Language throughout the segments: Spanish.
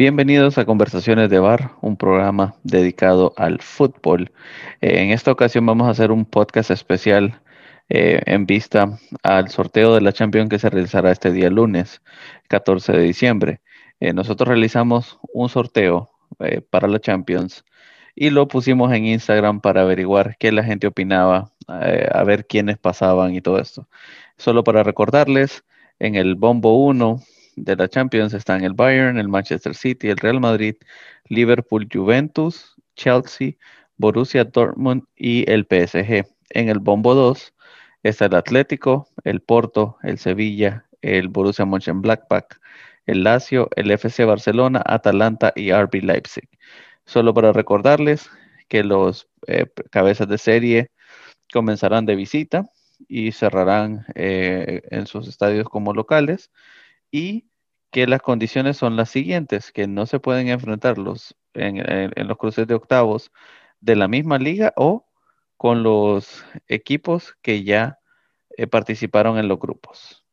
Bienvenidos a Conversaciones de Bar, un programa dedicado al fútbol. Eh, en esta ocasión vamos a hacer un podcast especial eh, en vista al sorteo de la Champions que se realizará este día lunes, 14 de diciembre. Eh, nosotros realizamos un sorteo para la Champions y lo pusimos en Instagram para averiguar qué la gente opinaba, a ver quiénes pasaban y todo esto. Solo para recordarles, en el Bombo 1 de la Champions están el Bayern, el Manchester City, el Real Madrid, Liverpool, Juventus, Chelsea, Borussia Dortmund y el PSG. En el Bombo 2 está el Atlético, el Porto, el Sevilla, el Borussia Mönchengladbach, el Lazio, el FC Barcelona, Atalanta y RB Leipzig. Solo para recordarles que los eh, cabezas de serie comenzarán de visita y cerrarán eh, en sus estadios como locales y que las condiciones son las siguientes, que no se pueden enfrentar los, en, los cruces de octavos de la misma liga o con los equipos que ya eh, participaron en los grupos.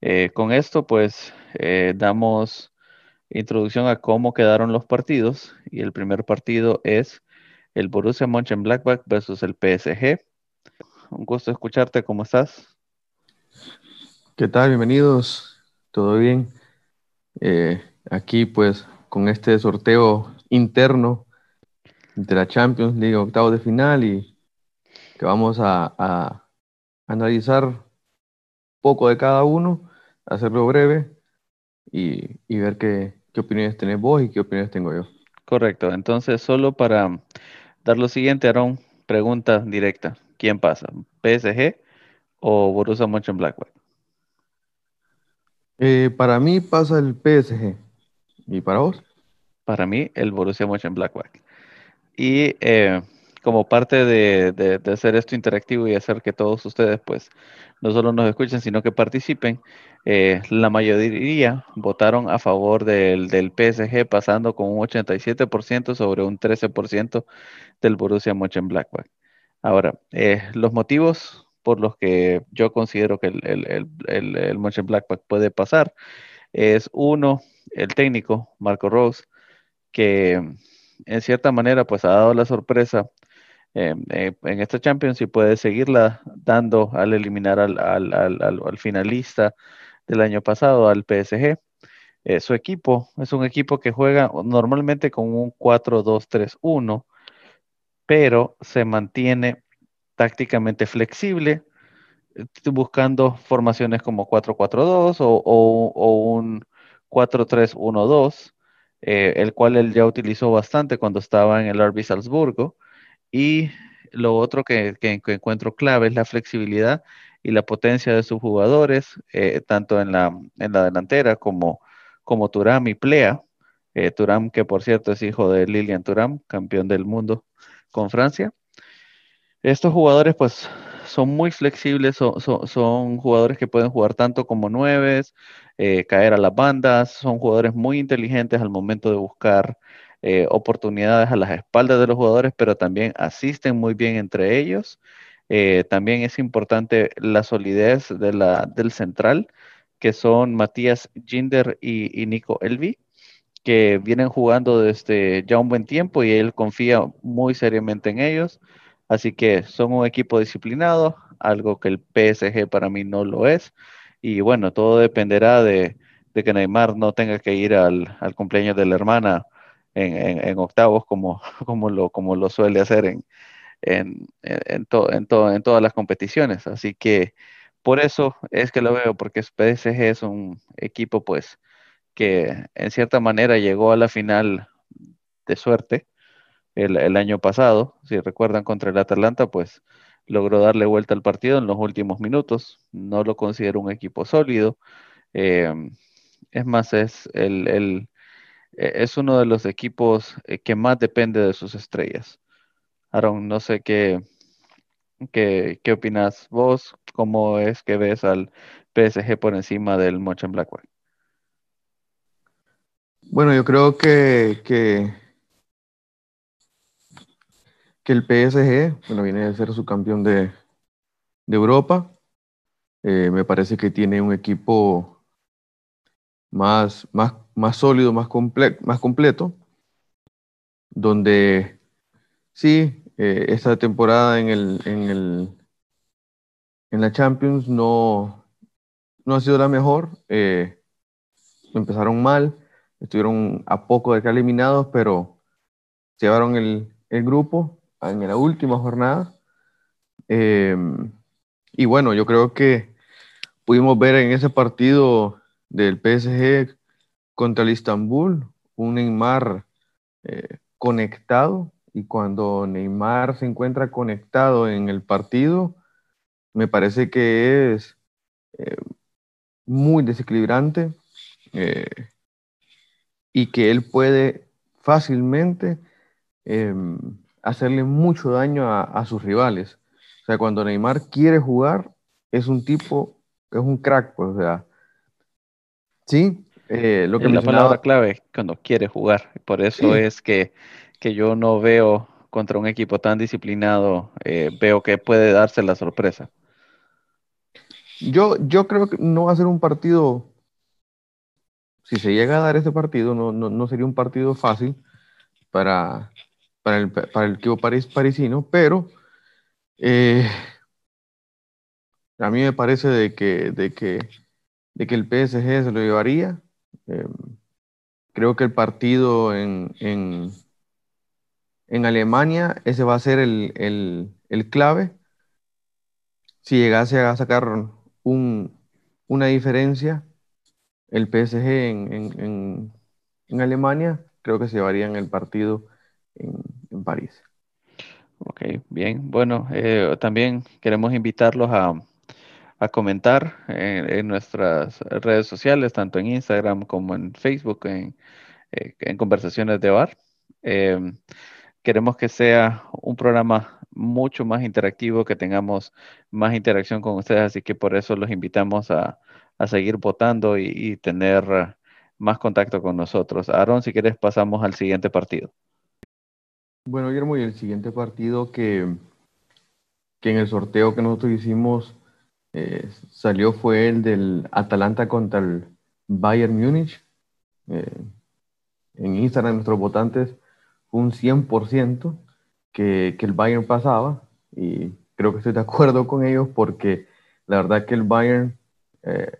Eh, con esto, pues, eh, damos introducción a cómo quedaron los partidos y el primer partido es el Borussia Mönchengladbach versus el PSG. Un gusto escucharte, ¿cómo estás? ¿Qué tal? Bienvenidos todo bien. Eh, aquí pues con este sorteo interno de la Champions League octavo de final y que vamos a, analizar poco de cada uno, hacerlo breve y, ver qué, opiniones tenés vos y qué opiniones tengo yo. Correcto, entonces solo para dar lo siguiente, Aaron, pregunta directa. ¿Quién pasa? ¿PSG o Borussia Mönchengladbach? Eh, para mí pasa el PSG. ¿Y para vos? Para mí, el Borussia Mönchengladbach. Y eh, como parte de, hacer esto interactivo y hacer que todos ustedes, pues, no solo nos escuchen, sino que participen, eh, la mayoría votaron a favor del, del, PSG, pasando con un 87% sobre un 13% del Borussia Mönchengladbach. Ahora, los motivos por los que yo considero que el, el, el, el Mönchengladbach puede pasar es uno, el técnico, Marco Rose, que en cierta manera pues ha dado la sorpresa eh, eh, en esta Champions y puede seguirla dando al eliminar al, al, al, al finalista del año pasado, al PSG. Eh, su equipo es un equipo que juega normalmente con un 4-2-3-1, pero se mantiene tácticamente flexible, eh, buscando formaciones como 4-4-2 o, o, un 4-3-1-2, eh, el cual él ya utilizó bastante cuando estaba en el RB Salzburgo. Y lo otro que, encuentro clave es la flexibilidad y la potencia de sus jugadores, eh, tanto en la, en la delantera como, como Turam y Plea. Turam, que por cierto es hijo de Lilian Turam, campeón del mundo con Francia. Estos jugadores pues son muy flexibles, son, jugadores que pueden jugar tanto como nueves, eh, caer a las bandas, son jugadores muy inteligentes al momento de buscar eh, oportunidades a las espaldas de los jugadores, pero también asisten muy bien entre ellos. Eh, también es importante la solidez del central, que son Matías Ginder y, y Nico Elvi, que vienen jugando desde ya un buen tiempo y él confía muy seriamente en ellos. Así que son un equipo disciplinado, algo que el PSG para mí no lo es. Y bueno, todo dependerá de, que Neymar no tenga que ir al, cumpleaños de la hermana en, octavos como, como, lo, como lo suele hacer en, en, en, en todas las competiciones. Así que por eso es que lo veo, porque PSG es un equipo pues que en cierta manera llegó a la final de suerte el, año pasado. Si recuerdan contra el Atalanta, pues logró darle vuelta al partido en los últimos minutos. No lo considero un equipo sólido. Em, es más, es, el, el, e, es uno de los equipos eh, que más depende de sus estrellas. Aaron, no sé qué, qué, qué opinas vos, cómo es que ves al PSG por encima del Mönchengladbach. Bueno, yo creo que, que que el PSG, bueno, viene a ser su campeón de, Europa. Eh, me parece que tiene un equipo más, más, más sólido, más, más completo, donde sí, eh, esta temporada en, el, en, el, en la Champions no, no ha sido la mejor. Eh, empezaron mal, estuvieron a poco de que eliminados, pero llevaron el, el grupo en la última jornada. Eh, y bueno, yo creo que pudimos ver en ese partido del PSG contra el Istanbul un Neymar eh, conectado y cuando Neymar se encuentra conectado en el partido, me parece que es eh, muy desequilibrante y que él puede fácilmente em, hacerle mucho daño a, sus rivales. O sea, cuando Neymar quiere jugar, es un tipo, es un crack, pues, o sea, sí, eh, lo que la palabra clave cuando quiere jugar. Por eso es que, que, yo no veo contra un equipo tan disciplinado, eh, veo que puede darse la sorpresa. Yo, yo creo que no va a ser un partido, si se llega a dar ese partido, no, no, no sería un partido fácil para, para el, para el equipo parisino, pero eh, a mí me parece de que, de que, de que el PSG se lo llevaría. Eh, creo que el partido en, en, en, Alemania, ese va a ser el, el, el clave. Si llegase a sacar un, una diferencia, el PSG en, en, en, Alemania, creo que se llevarían el partido en, París. Ok, bien. Bueno, eh, también queremos invitarlos a, comentar en, nuestras redes sociales, tanto en Instagram como en Facebook, en, eh, conversaciones de bar. Em, queremos que sea un programa mucho más interactivo, que tengamos más interacción con ustedes, así que por eso los invitamos a, seguir votando y, y, tener más contacto con nosotros. Aaron, si quieres pasamos al siguiente partido. Bueno, Guillermo, y el siguiente partido que, que en el sorteo que nosotros hicimos eh, salió fue el del Atalanta contra el Bayern Múnich. Eh, en Instagram nuestros votantes fue un 100% que, que el Bayern pasaba y creo que estoy de acuerdo con ellos porque la verdad que el Bayern eh,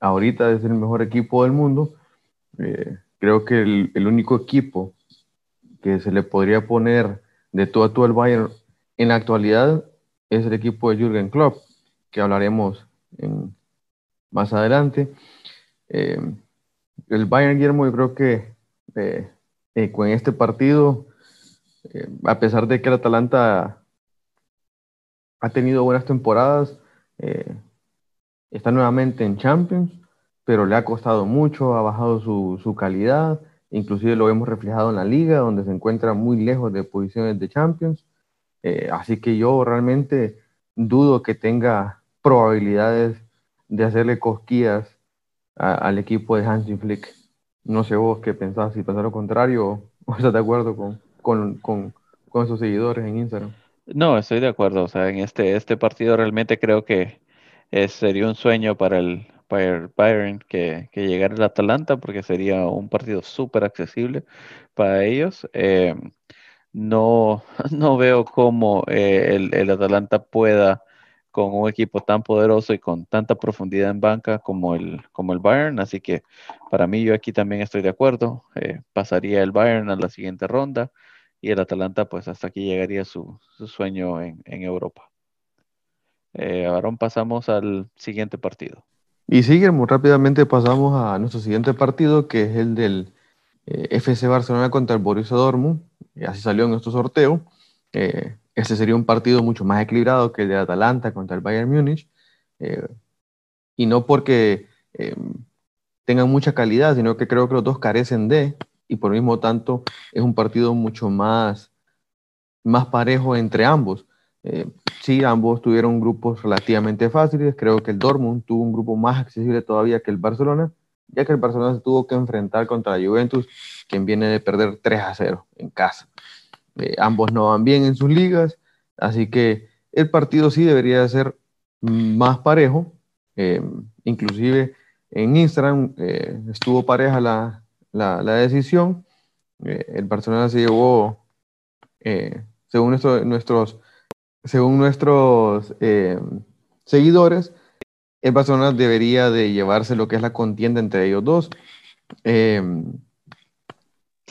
ahorita es el mejor equipo del mundo. creo que el, el único equipo que se le podría poner de todo a todo el Bayern en la actualidad es el equipo de Jürgen Klopp, que hablaremos más adelante. Eh, el Bayern Guillermo, yo creo que eh, eh, con este partido, a pesar de que el Atalanta ha tenido buenas temporadas, está nuevamente en Champions, pero le ha costado mucho, ha bajado su calidad inclusive lo hemos reflejado en la liga, donde se encuentra muy lejos de posiciones de Champions. Eh, así que yo realmente dudo que tenga probabilidades de hacerle cosquillas al equipo de Hansi Flick. No sé vos qué pensás, si pensás lo contrario o, estás de acuerdo con, con, con, con esos seguidores en Instagram. No, estoy de acuerdo. O sea, en este, este partido realmente creo que sería un sueño para el, Bayern que, que llegara el Atalanta porque sería un partido súper accesible para ellos. Eh, no, no veo cómo eh, el, el, Atalanta pueda con un equipo tan poderoso y con tanta profundidad en banca como el, como el Bayern, así que para mí yo aquí también estoy de acuerdo, eh, pasaría el Bayern a la siguiente ronda y el Atalanta pues hasta aquí llegaría su, su sueño en, en Europa. ahora pasamos al siguiente partido. Y sigue muy rápidamente pasamos a nuestro siguiente partido, que es el del eh, FC Barcelona contra el Borussia Dortmund. así salió en nuestro sorteo. Eh, ese sería un partido mucho más equilibrado que el de Atalanta contra el Bayern Múnich. Eh, y no porque tengan mucha calidad, sino que creo que los dos carecen de, y por mismo tanto es un partido mucho más, más parejo entre ambos. Sí, ambos tuvieron grupos relativamente fáciles. Creo que el Dortmund tuvo un grupo más accesible todavía que el Barcelona, ya que el Barcelona se tuvo que enfrentar contra la Juventus, quien viene de perder 3 a 0 en casa. Eh, ambos no van bien en sus ligas, así que el partido sí debería ser más parejo. Eh, inclusive en Instagram, estuvo pareja la, la, la decisión. el Barcelona se llevó, según nuestros, según nuestros seguidores, el Barcelona debería de llevarse lo que es la contienda entre ellos dos.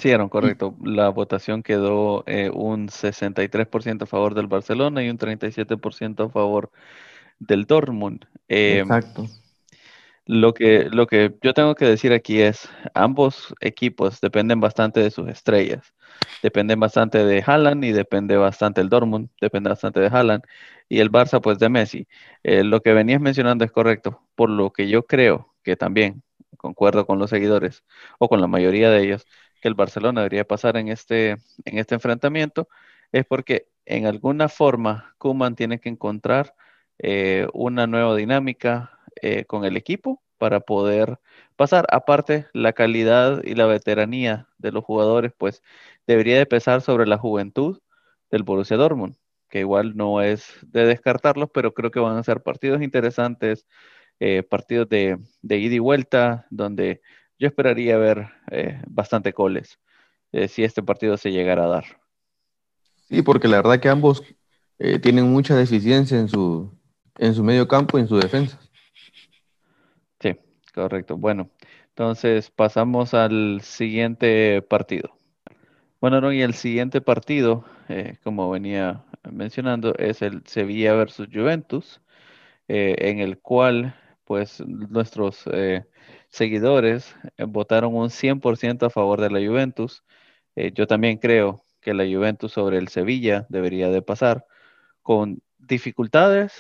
Sí, era correcto. La votación quedó eh, un 63% a favor del Barcelona y un 37% a favor del Dortmund. Em, Exacto. Lo que, lo que yo tengo que decir aquí es, ambos equipos dependen bastante de sus estrellas. Dependen bastante de Haaland y depende bastante el Dortmund, depende bastante de Haaland y el Barça pues de Messi. Eh, lo que venías mencionando es correcto, por lo que yo creo que también, concuerdo con los seguidores o con la mayoría de ellos, que el Barcelona debería pasar en este, en este enfrentamiento es porque en alguna forma Kuman tiene que encontrar eh, una nueva dinámica eh, con el equipo para poder pasar. Aparte, la calidad y la veteranía de los jugadores, pues debería de pesar sobre la juventud del Borussia Dortmund, que igual no es de descartarlos, pero creo que van a ser partidos interesantes, eh, partidos de, ida y vuelta, donde yo esperaría ver eh, bastante goles eh, si este partido se llegara a dar. Sí, porque la verdad que ambos tienen mucha deficiencia en su, en su medio campo y en su defensa. Correcto. Bueno, entonces pasamos al siguiente partido. Bueno, no, y el siguiente partido, como venía mencionando, es el Sevilla versus Juventus, en el cual pues nuestros seguidores eh, votaron un 100% a favor de la Juventus. Eh, yo también creo que la Juventus sobre el Sevilla debería de pasar con dificultades,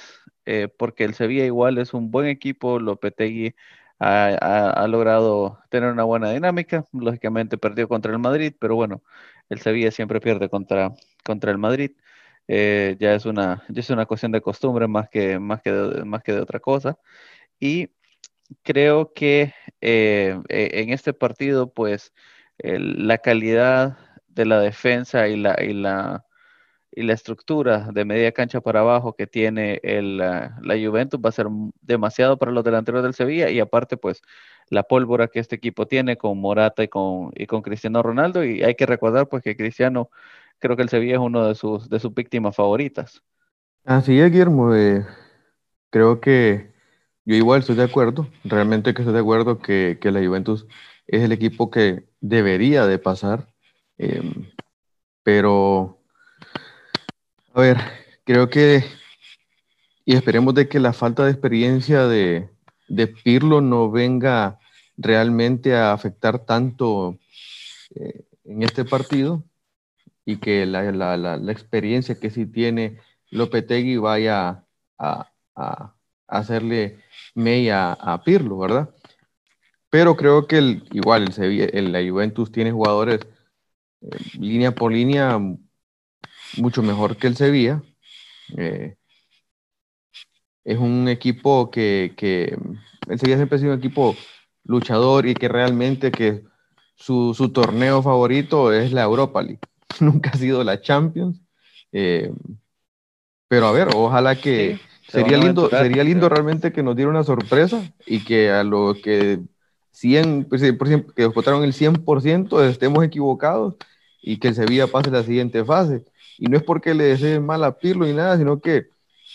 eh, porque el Sevilla igual es un buen equipo, Lopetegui ha, logrado tener una buena dinámica, lógicamente perdió contra el Madrid, pero bueno, el Sevilla siempre pierde contra, contra el Madrid. ya, es una, ya es una cuestión de costumbre más que, más que, más que de otra cosa. Y creo que eh, e, en este partido, pues, la calidad de la defensa y la, y la, y la estructura de media cancha para abajo que tiene el, la, Juventus va a ser demasiado para los delanteros del Sevilla y aparte, pues, la pólvora que este equipo tiene con Morata y con, y con Cristiano Ronaldo y hay que recordar, pues, que Cristiano, creo que el Sevilla es uno de sus, de sus víctimas favoritas. Así es, Guillermo. Eh, creo que yo igual estoy de acuerdo, realmente que estoy de acuerdo que, que la Juventus es el equipo que debería de pasar, em, pero a ver, creo que y esperemos de que la falta de experiencia de, de Pirlo no venga realmente a afectar tanto eh, en este partido y que la, la, la, experiencia que sí tiene Lopetegui vaya a, a hacerle media a Pirlo, ¿verdad? Pero creo que el, igual el, la Juventus tiene jugadores eh, línea por línea mucho mejor que el Sevilla. Eh, es un equipo que, que, el Sevilla siempre ha sido un equipo luchador y que realmente que su, su torneo favorito es la Europa League. Nunca ha sido la Champions. Eh, pero a ver, ojalá que, Sería lindo, sería lindo realmente que nos diera una sorpresa y que a lo que 100, pues, que votaron el 100% estemos equivocados y que el Sevilla pase la siguiente fase. Y no es porque le deseen mal a Pirlo ni nada, sino que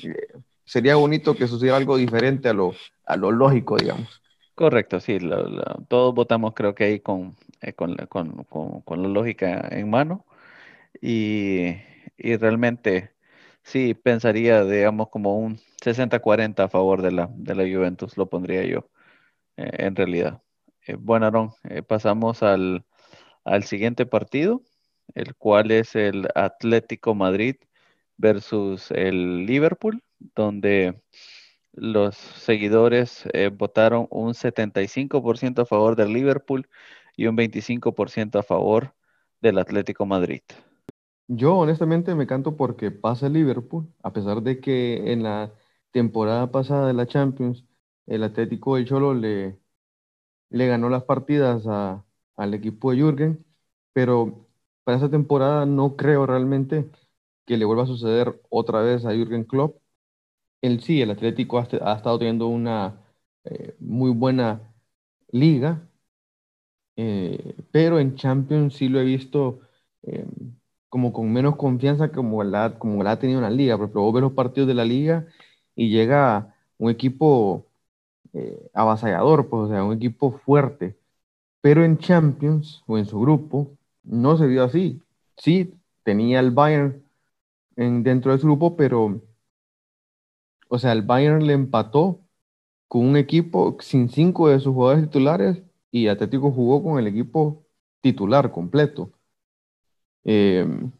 eh, sería bonito que sucediera algo diferente a lo, a lo lógico, digamos. Correcto, sí, todos votamos creo que ahí con, eh, con, con, con, la lógica en mano y, y realmente sí pensaría, digamos, como un 60-40 a favor de la, de la Juventus, lo pondría yo, eh, en realidad. Eh, bueno, Aaron, pasamos al, al, siguiente partido, el cual es el Atlético Madrid versus el Liverpool, donde los seguidores votaron un 75% a favor del Liverpool y un 25% a favor del Atlético Madrid. Yo honestamente me canto porque pasa el Liverpool, a pesar de que en la temporada pasada de la Champions el Atlético del Cholo le, le ganó las partidas al equipo de Jürgen, pero para esa temporada no creo realmente que le vuelva a suceder otra vez a Jürgen Klopp. Él sí, el Atlético ha, estado teniendo una eh, muy buena liga, pero en Champions sí lo he visto como con menos confianza como la, como la ha tenido en la liga, porque vos ves los partidos de la liga y llega un equipo eh, avasallador, pues, o sea, un equipo fuerte. Pero en Champions o en su grupo no se vio así. Sí, tenía el Bayern en, dentro de su grupo, pero, o sea, el Bayern le empató con un equipo sin cinco de sus jugadores titulares y Atlético jugó con el equipo titular completo. Em,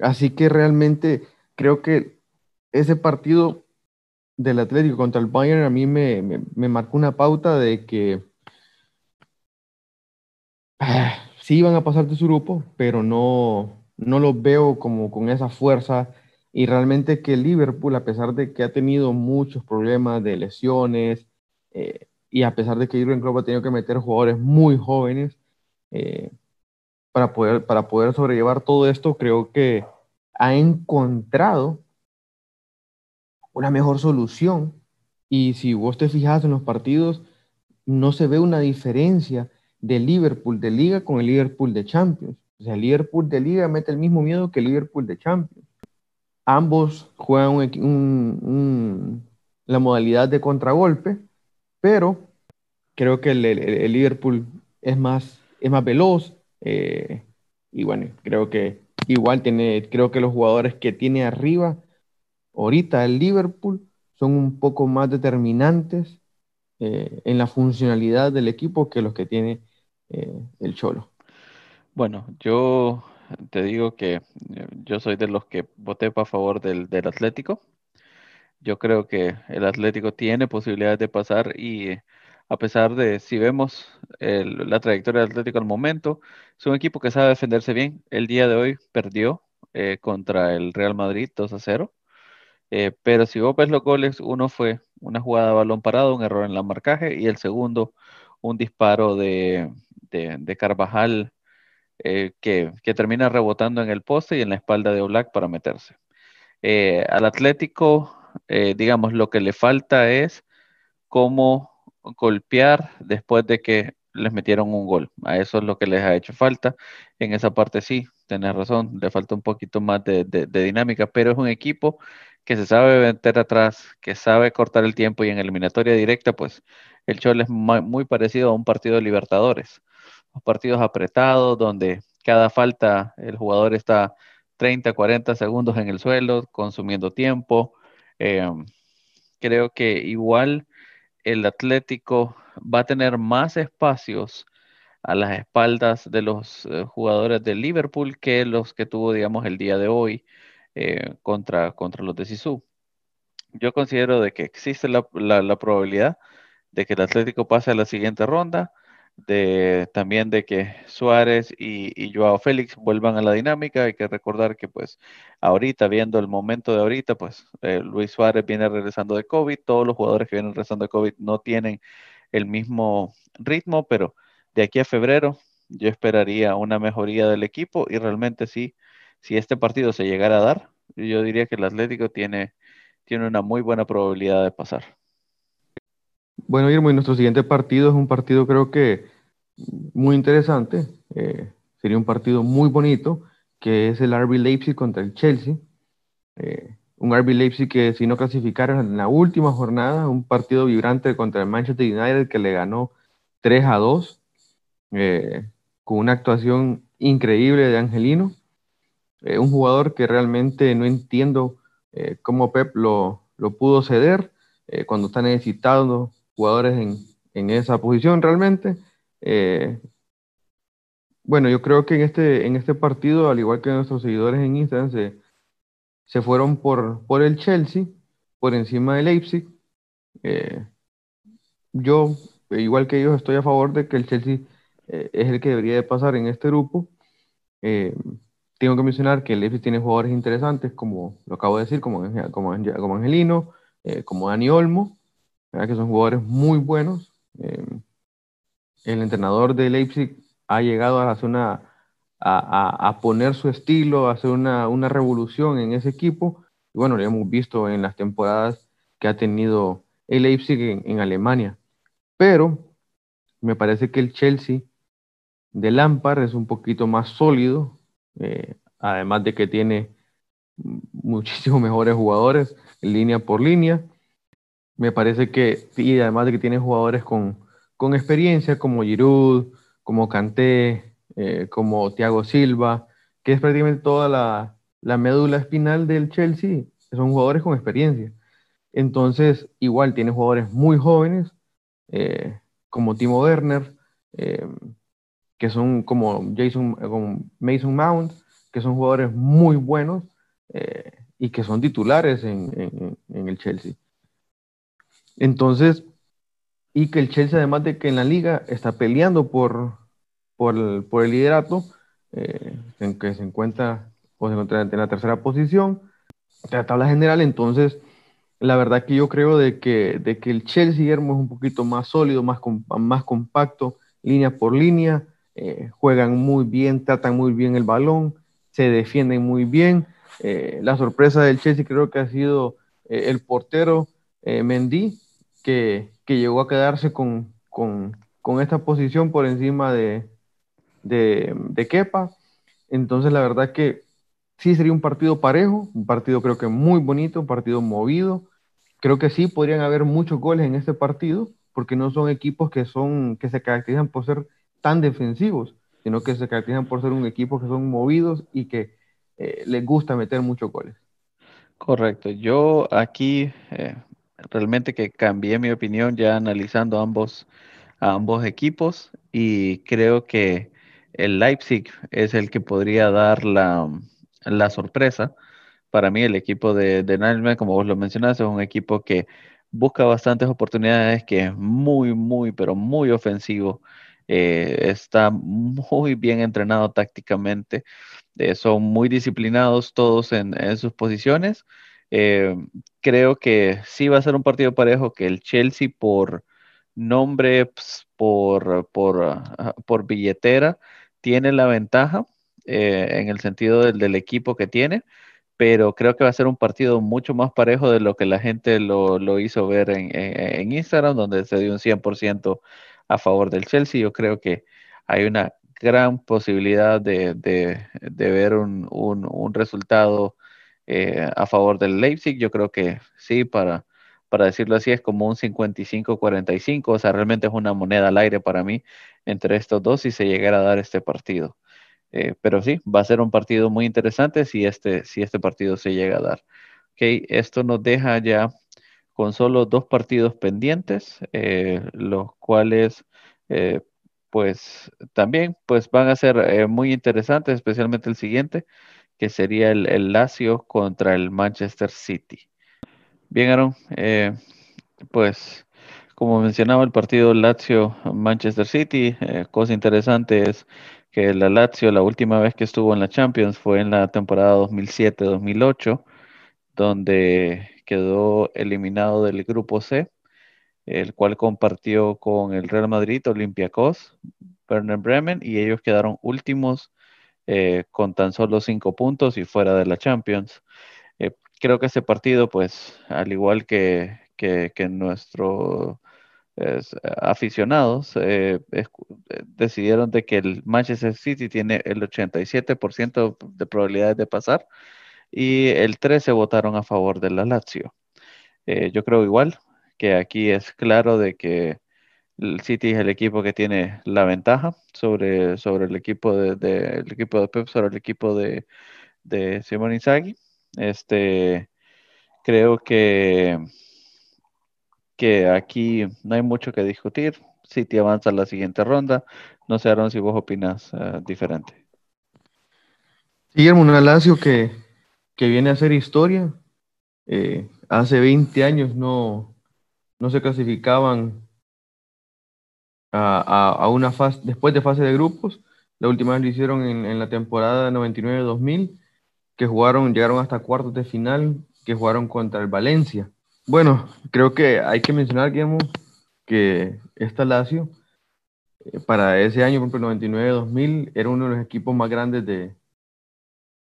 así que realmente creo que ese partido del Atlético contra el Bayern a mí me, marcó una pauta de que ah, sí iban a pasar de su grupo, pero no, no los veo como con esa fuerza. Y realmente que Liverpool, a pesar de que ha tenido muchos problemas de lesiones, eh, y a pesar de que Jurgen Klopp ha tenido que meter jugadores muy jóvenes, eh, para poder, para poder sobrellevar todo esto, creo que ha encontrado una mejor solución. Y si vos te fijas en los partidos, no se ve una diferencia de Liverpool de Liga con el Liverpool de Champions. O sea, el Liverpool de Liga mete el mismo miedo que el Liverpool de Champions. Ambos juegan la modalidad de contragolpe, pero creo que el, Liverpool es más, es más veloz, eh, y bueno, creo que igual tiene, creo que los jugadores que tiene arriba, ahorita el Liverpool, son un poco más determinantes eh, en la funcionalidad del equipo que los que tiene eh, el Cholo. Bueno, yo te digo que yo soy de los que voté a favor del, del Atlético. Yo creo que el Atlético tiene posibilidades de pasar y a pesar de, si vemos la trayectoria del Atlético al momento, es un equipo que sabe defenderse bien. El día de hoy perdió eh, contra el Real Madrid 2 a 0. Eh, pero si vos ves los goles, uno fue una jugada de balón parado, un error en la marcaje, y el segundo, un disparo de, Carvajal eh, que, termina rebotando en el poste y en la espalda de Oblak para meterse. al Atlético, digamos, lo que le falta es cómo golpear después de que les metieron un gol. A eso es lo que les ha hecho falta. En esa parte sí, tenés razón, le falta un poquito más de, dinámica, pero es un equipo que se sabe meter atrás, que sabe cortar el tiempo y en eliminatoria directa, pues el Chol es muy parecido a un partido de Libertadores. Los partidos apretados donde cada falta el jugador está 30, 40 segundos en el suelo, consumiendo tiempo. Eh, creo que igual el Atlético va a tener más espacios a las espaldas de los eh, jugadores de Liverpool que los que tuvo, digamos, el día de hoy eh, contra, contra los de Sisu. Yo considero de que existe la, la probabilidad de que el Atlético pase a la siguiente ronda de también de que Suárez y, y, Joao Félix vuelvan a la dinámica. Hay que recordar que pues ahorita, viendo el momento de ahorita, pues eh, Luis Suárez viene regresando de COVID, todos los jugadores que vienen regresando de COVID no tienen el mismo ritmo, pero de aquí a febrero yo esperaría una mejoría del equipo y realmente sí, si este partido se llegara a dar, yo diría que el Atlético tiene, tiene una muy buena probabilidad de pasar. Bueno, Irmo, y nuestro siguiente partido es un partido creo que muy interesante. Eh, sería un partido muy bonito, que es el RB Leipzig contra el Chelsea. Eh, un RB Leipzig que si no clasificaron en la última jornada, un partido vibrante contra el Manchester United que le ganó 3 a 2, eh, con una actuación increíble de Angelino. un jugador que realmente no entiendo cómo Pep lo, lo pudo ceder cuando está necesitado jugadores en, esa posición realmente. Eh, bueno, yo creo que en este, en este partido, al igual que nuestros seguidores en Instagram, se, fueron por, por el Chelsea, por encima del Leipzig. Eh, yo, igual que ellos, estoy a favor de que el Chelsea eh, es el que debería de pasar en este grupo. tengo que mencionar que el Leipzig tiene jugadores interesantes, como lo acabo de decir, como, como Angelino, como Dani Olmo, que son jugadores muy buenos. Eh, el entrenador de Leipzig ha llegado a hacer una, a, poner su estilo, a hacer una, revolución en ese equipo. Y bueno, lo hemos visto en las temporadas que ha tenido el Leipzig en, Alemania. Pero me parece que el Chelsea de Lampard es un poquito más sólido, eh, además de que tiene muchísimos mejores jugadores línea por línea. Me parece que, y además de que tiene jugadores con, con experiencia como Giroud, como Kanté, eh, como Thiago Silva, que es prácticamente toda la, la médula espinal del Chelsea, son jugadores con experiencia. Entonces, igual tiene jugadores muy jóvenes, eh, como Timo Werner, eh, que son como Jason, como Mason Mount, que son jugadores muy buenos y que son titulares en, en, el Chelsea. Entonces, y que el Chelsea, además de que en la liga está peleando por, por, el, liderato, eh, en que se encuentra, o se encuentra en la tercera posición de la tabla general, entonces la verdad que yo creo de que, de que el Chelsea es un poquito más sólido, más, más compacto, línea por línea, eh, juegan muy bien, tratan muy bien el balón, se defienden muy bien, eh, la sorpresa del Chelsea creo que ha sido el portero Mendy, que, llegó a quedarse con, con, esta posición por encima de, de, de Kepa. Entonces, la verdad que sí sería un partido parejo, un partido creo que muy bonito, un partido movido. Creo que sí podrían haber muchos goles en este partido, porque no son equipos que, son, que se caracterizan por ser tan defensivos, sino que se caracterizan por ser un equipo que son movidos y que eh, les gusta meter muchos goles. Correcto. Yo aquí eh, realmente que cambié mi opinión ya analizando ambos, ambos equipos y creo que el Leipzig es el que podría dar la, la sorpresa. Para mí el equipo de, de como vos lo mencionaste, es un equipo que busca bastantes oportunidades, que es muy, muy, pero muy ofensivo. Eh, está muy bien entrenado tácticamente eh, son muy disciplinados todos en, sus posiciones. Eh, creo que sí va a ser un partido parejo, que el Chelsea por nombre, pues, por, por, billetera, tiene la ventaja eh, en el sentido del, equipo que tiene, pero creo que va a ser un partido mucho más parejo de lo que la gente lo, hizo ver en, en, Instagram, donde se dio un 100% a favor del Chelsea. Yo creo que hay una gran posibilidad de, ver un, resultado eh, a favor del Leipzig. Yo creo que sí, para, para decirlo así, es como un 55-45, o sea, realmente es una moneda al aire para mí entre estos dos si se llegara a dar este partido. Eh, pero sí, va a ser un partido muy interesante si este, si este partido se llega a dar. Okay, esto nos deja ya con solo dos partidos pendientes, eh, los cuales pues también pues van a ser muy interesantes, especialmente el siguiente, que sería el, el Lazio contra el Manchester City. Bien, Aaron, eh, pues como mencionaba el partido Lazio-Manchester City, eh, cosa interesante es que la Lazio la última vez que estuvo en la Champions fue en la temporada 2007-2008, donde quedó eliminado del grupo C el cual compartió con el Real Madrid, Olympiacos, Werner Bremen, y ellos quedaron últimos eh, con tan solo cinco puntos y fuera de la Champions. Eh, creo que ese partido, pues, al igual que, que, nuestros aficionados, eh, decidieron de que el Manchester City tiene el 87% de probabilidades de pasar y el 13 votaron a favor de la Lazio. yo creo igual, que aquí es claro de que el City es el equipo que tiene la ventaja sobre, sobre el equipo de, el equipo de Pep, sobre el equipo de, de Simon Inzaghi. Este, creo que, que aquí no hay mucho que discutir. City avanza a la siguiente ronda. No sé, Aaron, si vos opinas uh, diferente. Guillermo, un Lazio que, que viene a hacer historia. Eh, hace 20 años no, no se clasificaban a, una fase, después de fase de grupos. La última vez lo hicieron en, la temporada 99-2000, que jugaron, llegaron hasta cuartos de final, que jugaron contra el Valencia. Bueno, creo que hay que mencionar, que esta Lazio, eh, para ese año, por ejemplo, 99-2000, era uno de los equipos más grandes de,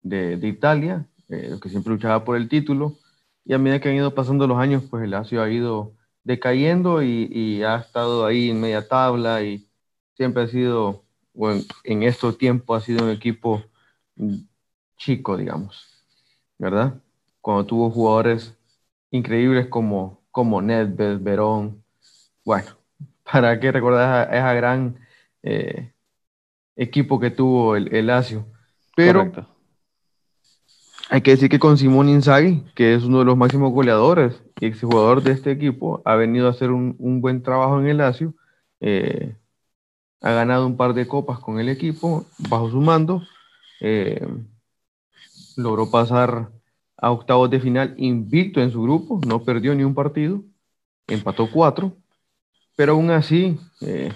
de, Italia, eh, que siempre luchaba por el título. Y a medida que han ido pasando los años, pues el Lazio ha ido decayendo y, ha estado ahí en media tabla y, siempre ha sido, bueno, en estos tiempos ha sido un equipo chico, digamos, ¿verdad? Cuando tuvo jugadores increíbles como, como Nedved, Verón, bueno, ¿para qué recordar esa, esa gran eh, equipo que tuvo el, el Lazio? Pero hay que decir que con Simón Inzaghi, que es uno de los máximos goleadores y exjugador de este equipo, ha venido a hacer un, buen trabajo en el Lazio. Eh, ha ganado un par de copas con el equipo bajo su mando. Eh, logró pasar a octavos de final invicto en su grupo, no perdió ni un partido, empató cuatro, pero aún así eh,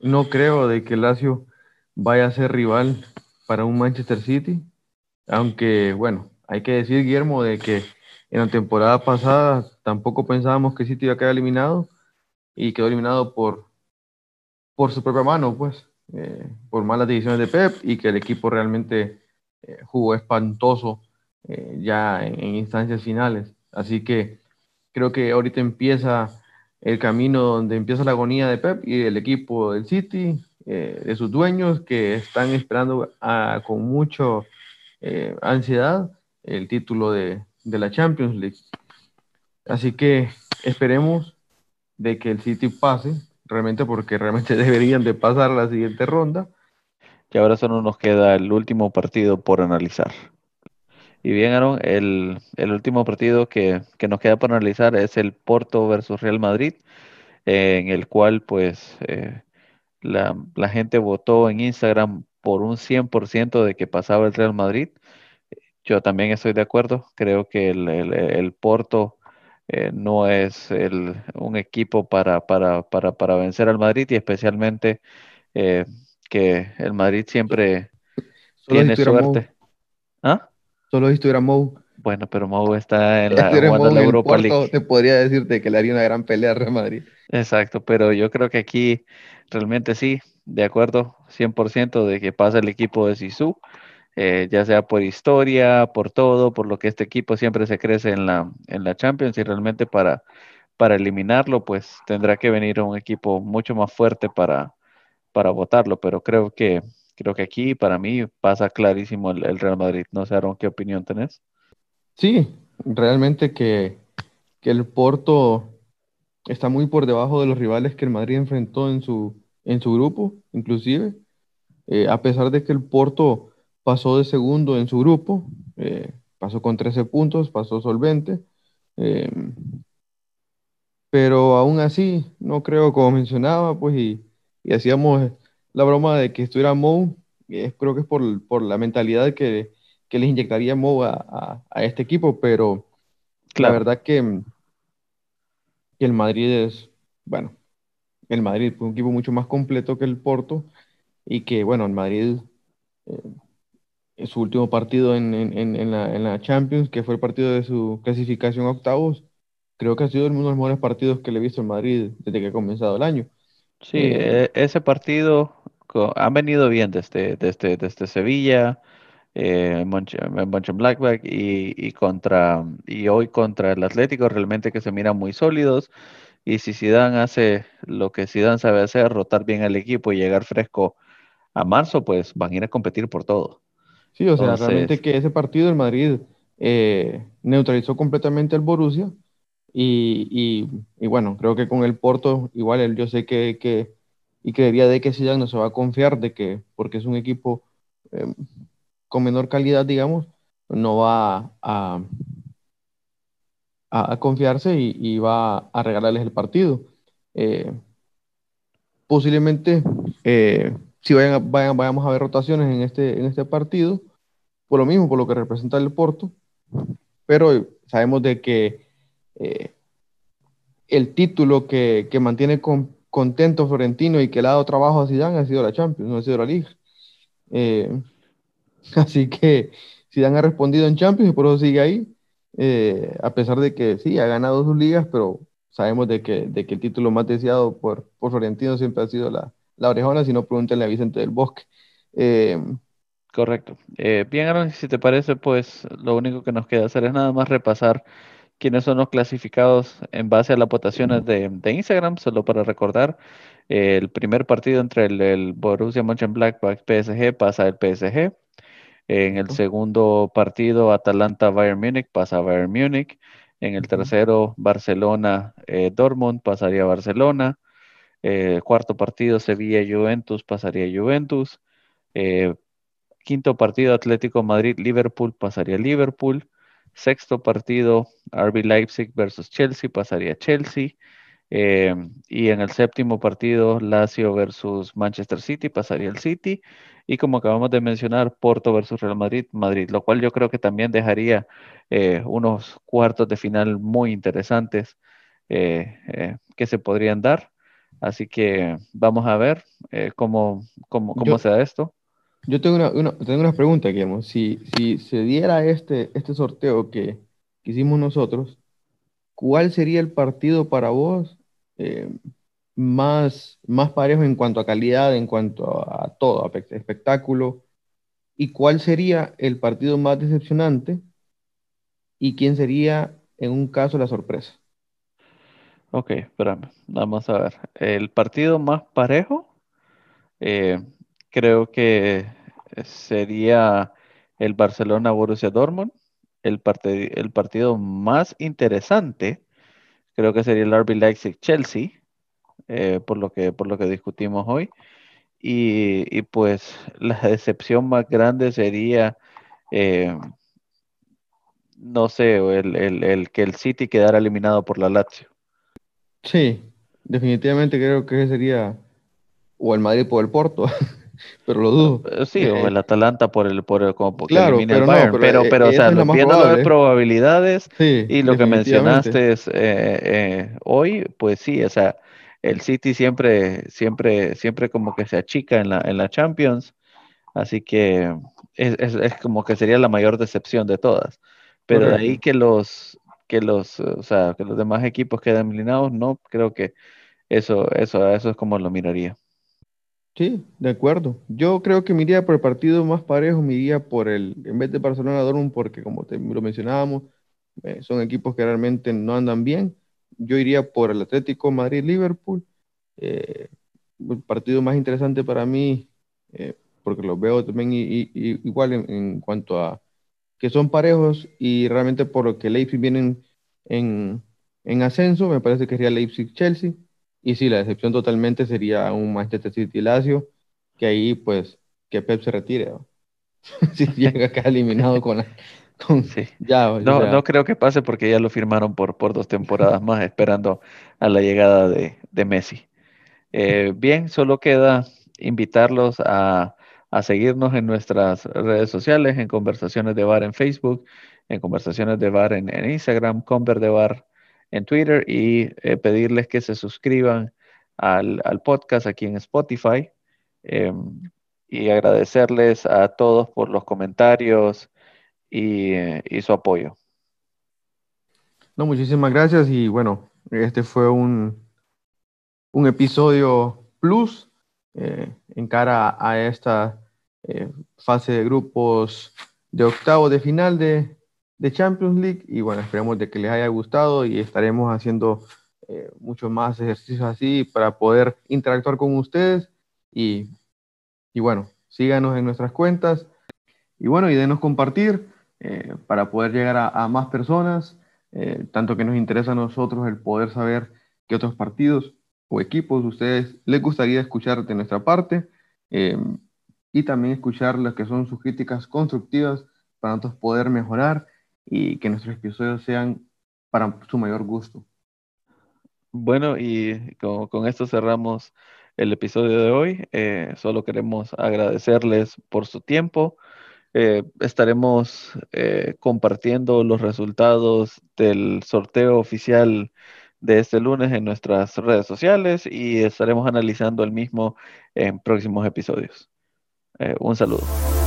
no creo de que Lazio vaya a ser rival para un Manchester City, aunque bueno, hay que decir Guillermo de que en la temporada pasada tampoco pensábamos que City iba a quedar eliminado y quedó eliminado por, por su propia mano, pues, eh, por malas decisiones de Pep y que el equipo realmente eh, jugó espantoso eh, ya en, instancias finales. Así que creo que ahorita empieza el camino donde empieza la agonía de Pep y el equipo del City, de sus dueños que están esperando con mucha ansiedad el título de, de la Champions League. Así que esperemos de que el City pase, realmente porque realmente deberían de pasar la siguiente ronda y ahora solo nos queda el último partido por analizar. Y bien, Aaron, el, último partido que, nos queda por analizar es el Porto versus Real Madrid, en el cual pues eh, la, gente votó en Instagram por un 100% de que pasaba el Real Madrid. Yo también estoy de acuerdo, creo que el, Porto eh, no es un equipo para, para, para, vencer al Madrid y especialmente... Eh, que el Madrid siempre tiene suerte. ¿Ah? Solo si estuviera Mou. Bueno, pero Mou está en la, Europa League. Te podría decirte que le haría una gran pelea al Real Madrid. Exacto, pero yo creo que aquí realmente sí, de acuerdo 100% de que pasa el equipo de Sisu, eh, ya sea por historia, por todo, por lo que este equipo siempre se crece en la, en la Champions y realmente para, para eliminarlo, pues tendrá que venir un equipo mucho más fuerte para, para votarlo, pero creo que creo que aquí para mí pasa clarísimo el, Real Madrid. No sé, Aaron, ¿qué opinión tenés? Sí, realmente que, el Porto está muy por debajo de los rivales que el Madrid enfrentó en su, en su grupo, inclusive. Eh, a pesar de que el Porto pasó de segundo en su grupo, eh, pasó con 13 puntos, pasó solvente. Eh, pero aún así, no creo, como mencionaba, pues, y, y hacíamos la broma de que estuviera Mou, creo que es por, la mentalidad que, que les inyectaría Mou a, este equipo, pero la verdad que, el Madrid es, bueno, el Madrid fue un equipo mucho más completo que el Porto y que, bueno, el Madrid, eh, en su último partido en, la, en, la, Champions, que fue el partido de su clasificación a octavos, creo que ha sido uno de los mejores partidos que le he visto en Madrid desde que ha comenzado el año. Sí, eh, ese partido han venido bien desde, desde, desde Sevilla, eh, Blackback y, y, contra, y hoy contra el Atlético, realmente que se miran muy sólidos. Y si Zidane hace lo que Zidane sabe hacer, rotar bien al equipo y llegar fresco a marzo, pues van a ir a competir por todo. Sí, o sea, realmente que ese partido el Madrid eh, neutralizó completamente al Borussia y, y, bueno, creo que con el Porto, igual yo sé que, que y creería de que Zidane no se va a confiar de que, porque es un equipo em, con menor calidad, digamos, no va a, a, confiarse y, va a regalarles el partido. Eh, posiblemente, eh, si vayan, vayan, vayamos a ver rotaciones en este, en este partido, por lo mismo, por lo que representa el Porto, pero sabemos de que eh, el título que, mantiene contento Florentino y que le ha dado trabajo a Zidane ha sido la Champions, no ha sido la Liga. Así que Zidane ha respondido en Champions y por eso sigue ahí, eh, a pesar de que sí, ha ganado sus ligas, pero sabemos de que, de que el título más deseado por, por Florentino siempre ha sido la, la orejona, si no pregúntenle a Vicente del Bosque. Correcto. bien, Aaron, si te parece, pues lo único que nos queda hacer es nada más repasar quiénes son los clasificados en base a las votaciones de, Instagram, solo para recordar. El primer partido entre el, Borussia Mönchengladbach PSG pasa el PSG. En el segundo partido, Atalanta-Bayern Múnich pasa a Bayern Múnich. En el tercero, Barcelona-Dortmund pasaría a Barcelona. Eh, cuarto partido, Sevilla-Juventus pasaría a Juventus. Eh, quinto partido, Atlético Madrid-Liverpool pasaría a Liverpool. Sexto partido, RB Leipzig versus Chelsea pasaría a Chelsea. Eh, y en el séptimo partido, Lazio versus Manchester City, pasaría el City. Y como acabamos de mencionar, Porto versus Real Madrid, Madrid, lo cual yo creo que también dejaría eh, unos cuartos de final muy interesantes eh, que se podrían dar. Así que vamos a ver cómo, cómo, cómo se da esto. Yo tengo una, tengo una pregunta, Guillermo. Si, si se diera este, este sorteo que, que hicimos nosotros, ¿cuál sería el partido para vos eh, más, más parejo en cuanto a calidad, en cuanto a, todo, espectáculo. ¿Y cuál sería el partido más decepcionante? ¿Y quién sería, en un caso, la sorpresa? Ok, espérame, vamos a ver. El partido más parejo, eh, creo que sería el Barcelona-Borussia Dortmund. El, el partido más interesante, creo que sería el RB Leipzig-Chelsea, eh, por, lo que, por lo que discutimos hoy. Y, pues la decepción más grande sería, eh, no sé, el, que el City quedara eliminado por la Lazio. Sí, definitivamente creo que sería o el Madrid por el Porto. pero lo dudo. Eh, sí, o el Atalanta por el, por el, como claro, pero el Bayern. pero, pero, o sea, viendo las probabilidades y lo que mencionaste es, eh, hoy, pues sí, o sea, el City siempre, siempre, siempre como que se achica en la, en la Champions, así que es, es, como que sería la mayor decepción de todas. Pero de ahí que los, que los, o sea, que los demás equipos queden eliminados, no, creo que eso, eso, eso es como lo miraría. Sí, de acuerdo. Yo creo que me iría por el partido más parejo, me iría por el, en vez de Barcelona-Dortmund, porque como te, lo mencionábamos, eh, son equipos que realmente no andan bien. Yo iría por el Atlético Madrid-Liverpool. Eh, el partido más interesante para mí, eh, porque los veo también igual en, cuanto a que son parejos y realmente por lo que Leipzig vienen en, en ascenso, me parece que sería Leipzig-Chelsea. Y sí, la decepción totalmente sería un Manchester City Lazio, que ahí pues que Pep se retire. si llega acá eliminado con, sí. ya, no, no creo que pase porque ya lo firmaron por, por dos temporadas más esperando a la llegada de, de Messi. Eh, bien, solo queda invitarlos a, a, seguirnos en nuestras redes sociales, en Conversaciones de Bar en Facebook, en Conversaciones de Bar en, en Instagram, Conver de Bar en Twitter y eh, pedirles que se suscriban al, podcast aquí en Spotify em, y agradecerles a todos por los comentarios y, su apoyo. No, muchísimas gracias y bueno, este fue un, un episodio plus eh, en cara a esta eh, fase de grupos de octavo de final de, de Champions League y bueno, esperemos de que les haya gustado y estaremos haciendo eh, muchos más ejercicios así para poder interactuar con ustedes. Y, y bueno, síganos en nuestras cuentas y bueno, y denos compartir eh, para poder llegar a, más personas, eh, tanto que nos interesa a nosotros el poder saber qué otros partidos o equipos ustedes les gustaría escuchar de nuestra parte y también escuchar las que son sus críticas constructivas para nosotros poder mejorar y que nuestros episodios sean para su mayor gusto. Bueno, y con, esto cerramos el episodio de hoy. Eh, solo queremos agradecerles por su tiempo. Eh, estaremos eh, compartiendo los resultados del sorteo oficial de este lunes en nuestras redes sociales y estaremos analizando el mismo en próximos episodios. un saludo.